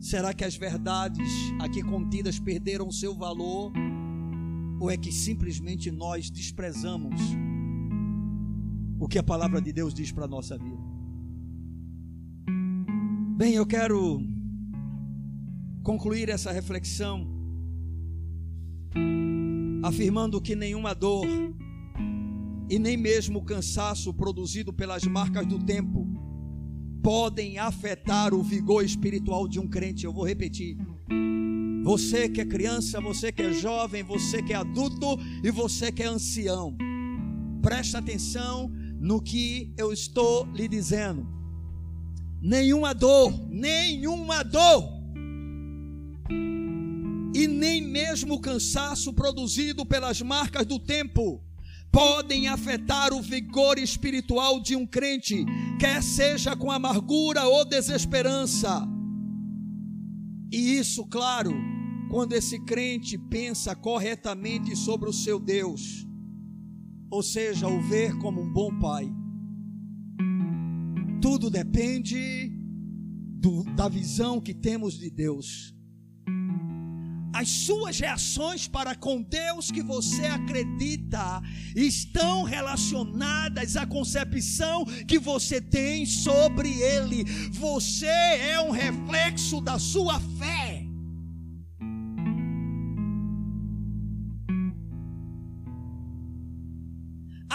Será que as verdades aqui contidas perderam seu valor? Ou é que simplesmente nós desprezamos o que a palavra de Deus diz para a nossa vida? Bem, eu quero concluir essa reflexão afirmando que nenhuma dor e nem mesmo o cansaço produzido pelas marcas do tempo podem afetar o vigor espiritual de um crente. Eu vou repetir. Você que é criança, você que é jovem, você que é adulto e você que é ancião, preste atenção no que eu estou lhe dizendo. Nenhuma dor, nenhuma dor e nem mesmo o cansaço produzido pelas marcas do tempo podem afetar o vigor espiritual de um crente, quer seja com amargura ou desesperança. E isso, claro, quando esse crente pensa corretamente sobre o seu Deus, ou seja, o ver como um bom pai. Tudo depende do, da visão que temos de Deus as suas reações para com Deus que você acredita estão relacionadas à concepção que você tem sobre Ele. Você é um reflexo da sua fé.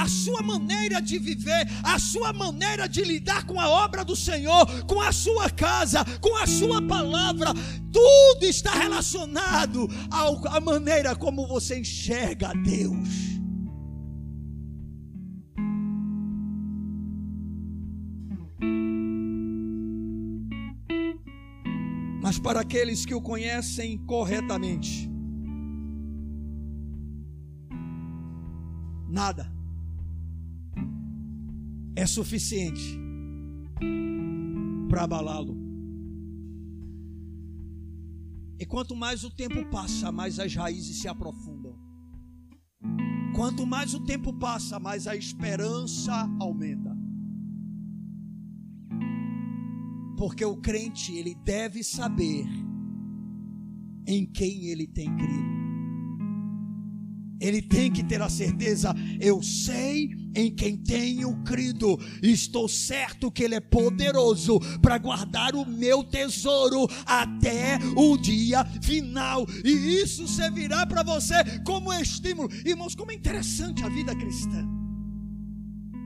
A sua maneira de viver, a sua maneira de lidar com a obra do Senhor, com a sua casa, com a sua palavra, tudo está relacionado à maneira como você enxerga a Deus. Mas para aqueles que o conhecem corretamente, nada é suficiente para abalá-lo. E quanto mais o tempo passa, mais as raízes se aprofundam. Quanto mais o tempo passa, mais a esperança aumenta. Porque o crente, ele deve saber em quem ele tem crido. Ele tem que ter a certeza, eu sei em quem tenho crido, estou certo que Ele é poderoso para guardar o meu tesouro até o dia final, e isso servirá para você como estímulo. Irmãos, como é interessante a vida cristã.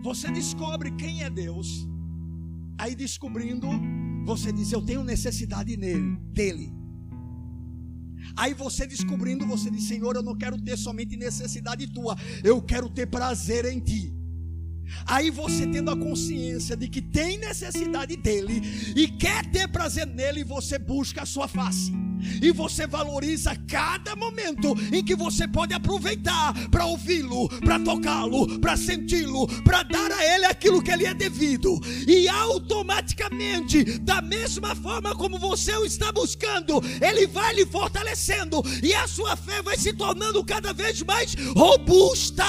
Você descobre quem é Deus, aí descobrindo, você diz: Eu tenho necessidade nele, dele. Aí você descobrindo, você diz: Senhor, eu não quero ter somente necessidade tua, eu quero ter prazer em ti. Aí você tendo a consciência de que tem necessidade dele e quer ter prazer nele, você busca a sua face. E você valoriza cada momento em que você pode aproveitar para ouvi-lo, para tocá-lo, para senti-lo, para dar a ele aquilo que ele é devido. E automaticamente, da mesma forma como você o está buscando, ele vai lhe fortalecendo e a sua fé vai se tornando cada vez mais robusta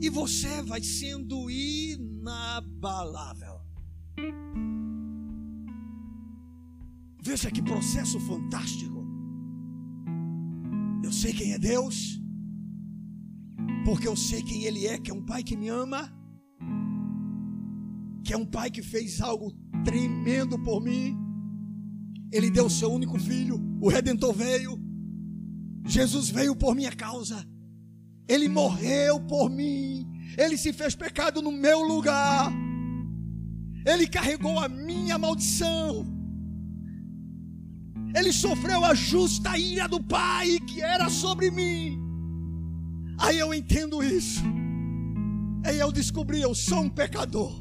e você vai sendo inabalável. Veja que processo fantástico. Eu sei quem é Deus, porque eu sei quem Ele é, que é um Pai que me ama, que é um Pai que fez algo tremendo por mim. Ele deu o seu único filho, o Redentor veio, Jesus veio por minha causa. Ele morreu por mim. Ele se fez pecado no meu lugar. Ele carregou a minha maldição. Ele sofreu a justa ira do Pai que era sobre mim. Aí eu entendo isso. Aí eu descobri, eu sou um pecador.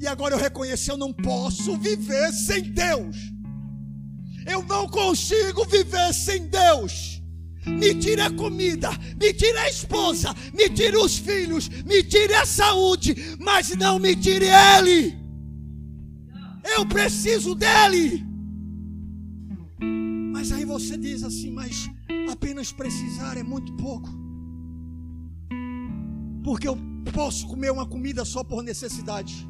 E agora eu reconheci, eu não posso viver sem Deus. Eu não consigo viver sem Deus me tire a comida, me tire a esposa, me tire os filhos, me tire a saúde, mas não me tire ele. Eu preciso dele. Mas aí você diz assim, mas apenas precisar é muito pouco. Porque eu posso comer uma comida só por necessidade.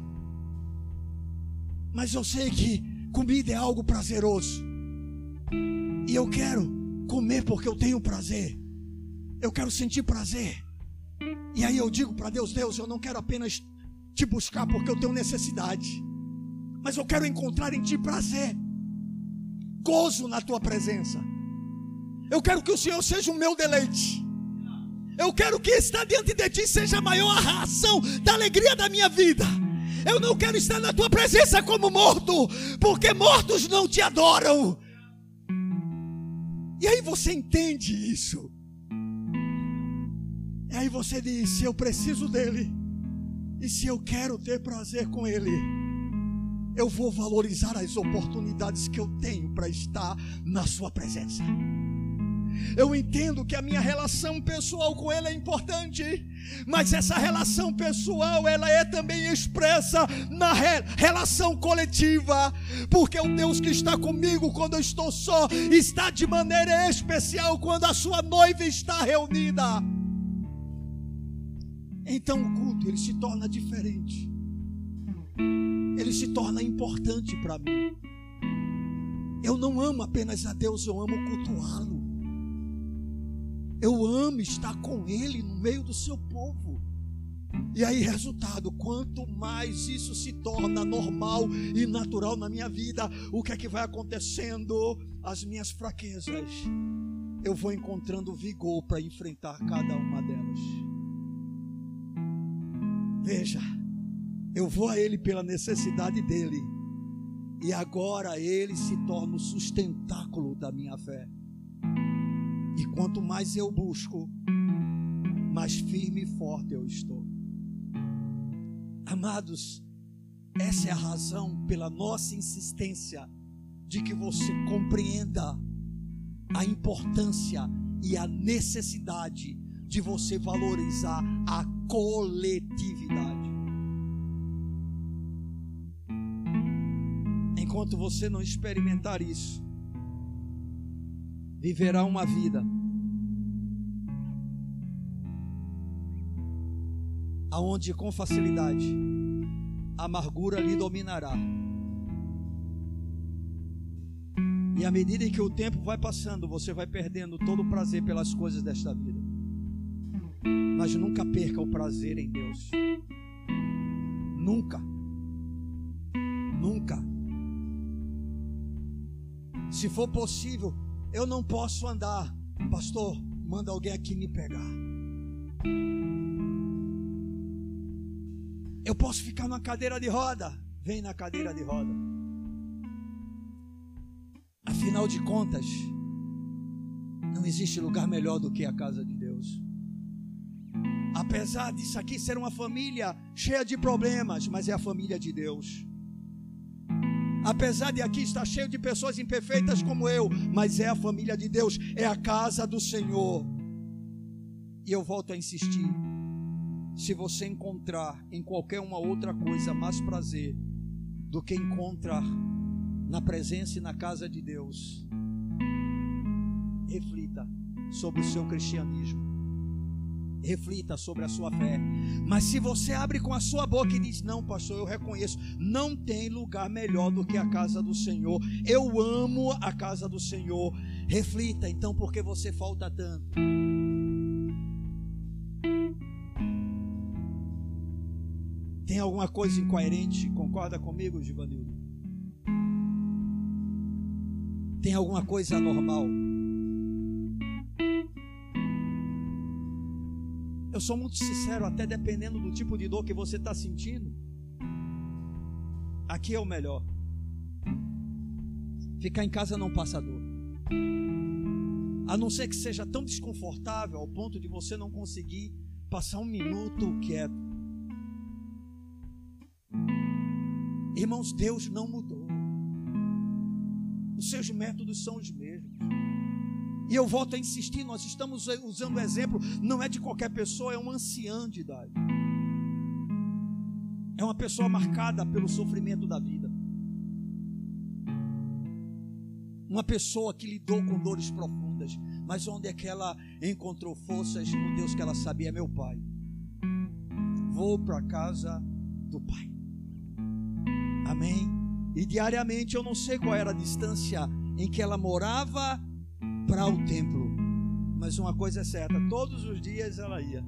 Mas eu sei que comida é algo prazeroso. E eu quero comer porque eu tenho prazer. Eu quero sentir prazer. E aí eu digo para Deus: Deus, eu não quero apenas te buscar porque eu tenho necessidade, mas eu quero encontrar em ti prazer, gozo na tua presença. Eu quero que o Senhor seja o meu deleite. Eu quero que estar diante de ti seja a maior ração da alegria da minha vida. Eu não quero estar na tua presença como morto, porque mortos não te adoram. E aí você entende isso. E aí você diz: se eu preciso dele, e se eu quero ter prazer com ele, eu vou valorizar as oportunidades que eu tenho para estar na sua presença. Eu entendo que a minha relação pessoal com Ele é importante, mas essa relação pessoal ela é também expressa na re relação coletiva, porque o Deus que está comigo quando eu estou só está de maneira especial quando a sua noiva está reunida. Então o culto ele se torna diferente, ele se torna importante para mim. Eu não amo apenas a Deus, eu amo cultuá-lo. Eu amo estar com Ele no meio do seu povo. E aí, resultado, quanto mais isso se torna normal e natural na minha vida, o que é que vai acontecendo? As minhas fraquezas, eu vou encontrando vigor para enfrentar cada uma delas. Veja, eu vou a Ele pela necessidade dele, e agora Ele se torna o sustentáculo da minha fé. E quanto mais eu busco, mais firme e forte eu estou. Amados, essa é a razão pela nossa insistência de que você compreenda a importância e a necessidade de você valorizar a coletividade. Enquanto você não experimentar isso, viverá uma vida aonde com facilidade a amargura lhe dominará. E à medida que o tempo vai passando, você vai perdendo todo o prazer pelas coisas desta vida. Mas nunca perca o prazer em Deus. Nunca. Nunca. Se for possível, eu não posso andar. Pastor, manda alguém aqui me pegar. Eu posso ficar na cadeira de roda. Vem na cadeira de roda. Afinal de contas, não existe lugar melhor do que a casa de Deus. Apesar disso aqui ser uma família cheia de problemas, mas é a família de Deus. Apesar de aqui estar cheio de pessoas imperfeitas como eu, mas é a família de Deus, é a casa do Senhor. E eu volto a insistir se você encontrar em qualquer uma outra coisa mais prazer do que encontrar na presença e na casa de Deus, reflita sobre o seu cristianismo. Reflita sobre a sua fé. Mas se você abre com a sua boca e diz: Não, pastor, eu reconheço, não tem lugar melhor do que a casa do Senhor. Eu amo a casa do Senhor. Reflita então, porque você falta tanto. Tem alguma coisa incoerente? Concorda comigo, Givanildo? Tem alguma coisa anormal? Eu sou muito sincero, até dependendo do tipo de dor que você está sentindo. Aqui é o melhor. Ficar em casa não passa dor. A não ser que seja tão desconfortável ao ponto de você não conseguir passar um minuto quieto. Irmãos, Deus não mudou. Os seus métodos são os mesmos. E eu volto a insistir, nós estamos usando o exemplo, não é de qualquer pessoa, é um ancião de idade. É uma pessoa marcada pelo sofrimento da vida. Uma pessoa que lidou com dores profundas, mas onde é que ela encontrou forças no Deus que ela sabia, é meu pai. Vou para casa do pai. Amém? E diariamente eu não sei qual era a distância em que ela morava para o templo. Mas uma coisa é certa, todos os dias ela ia.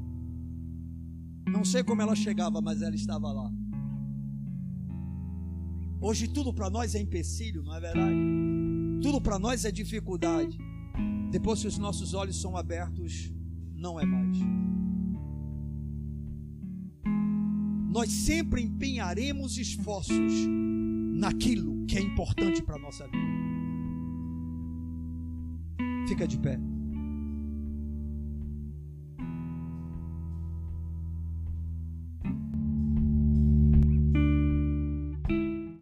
Não sei como ela chegava, mas ela estava lá. Hoje tudo para nós é empecilho, não é verdade? Tudo para nós é dificuldade. Depois que os nossos olhos são abertos, não é mais. nós sempre empenharemos esforços naquilo que é importante para a nossa vida. Fica de pé.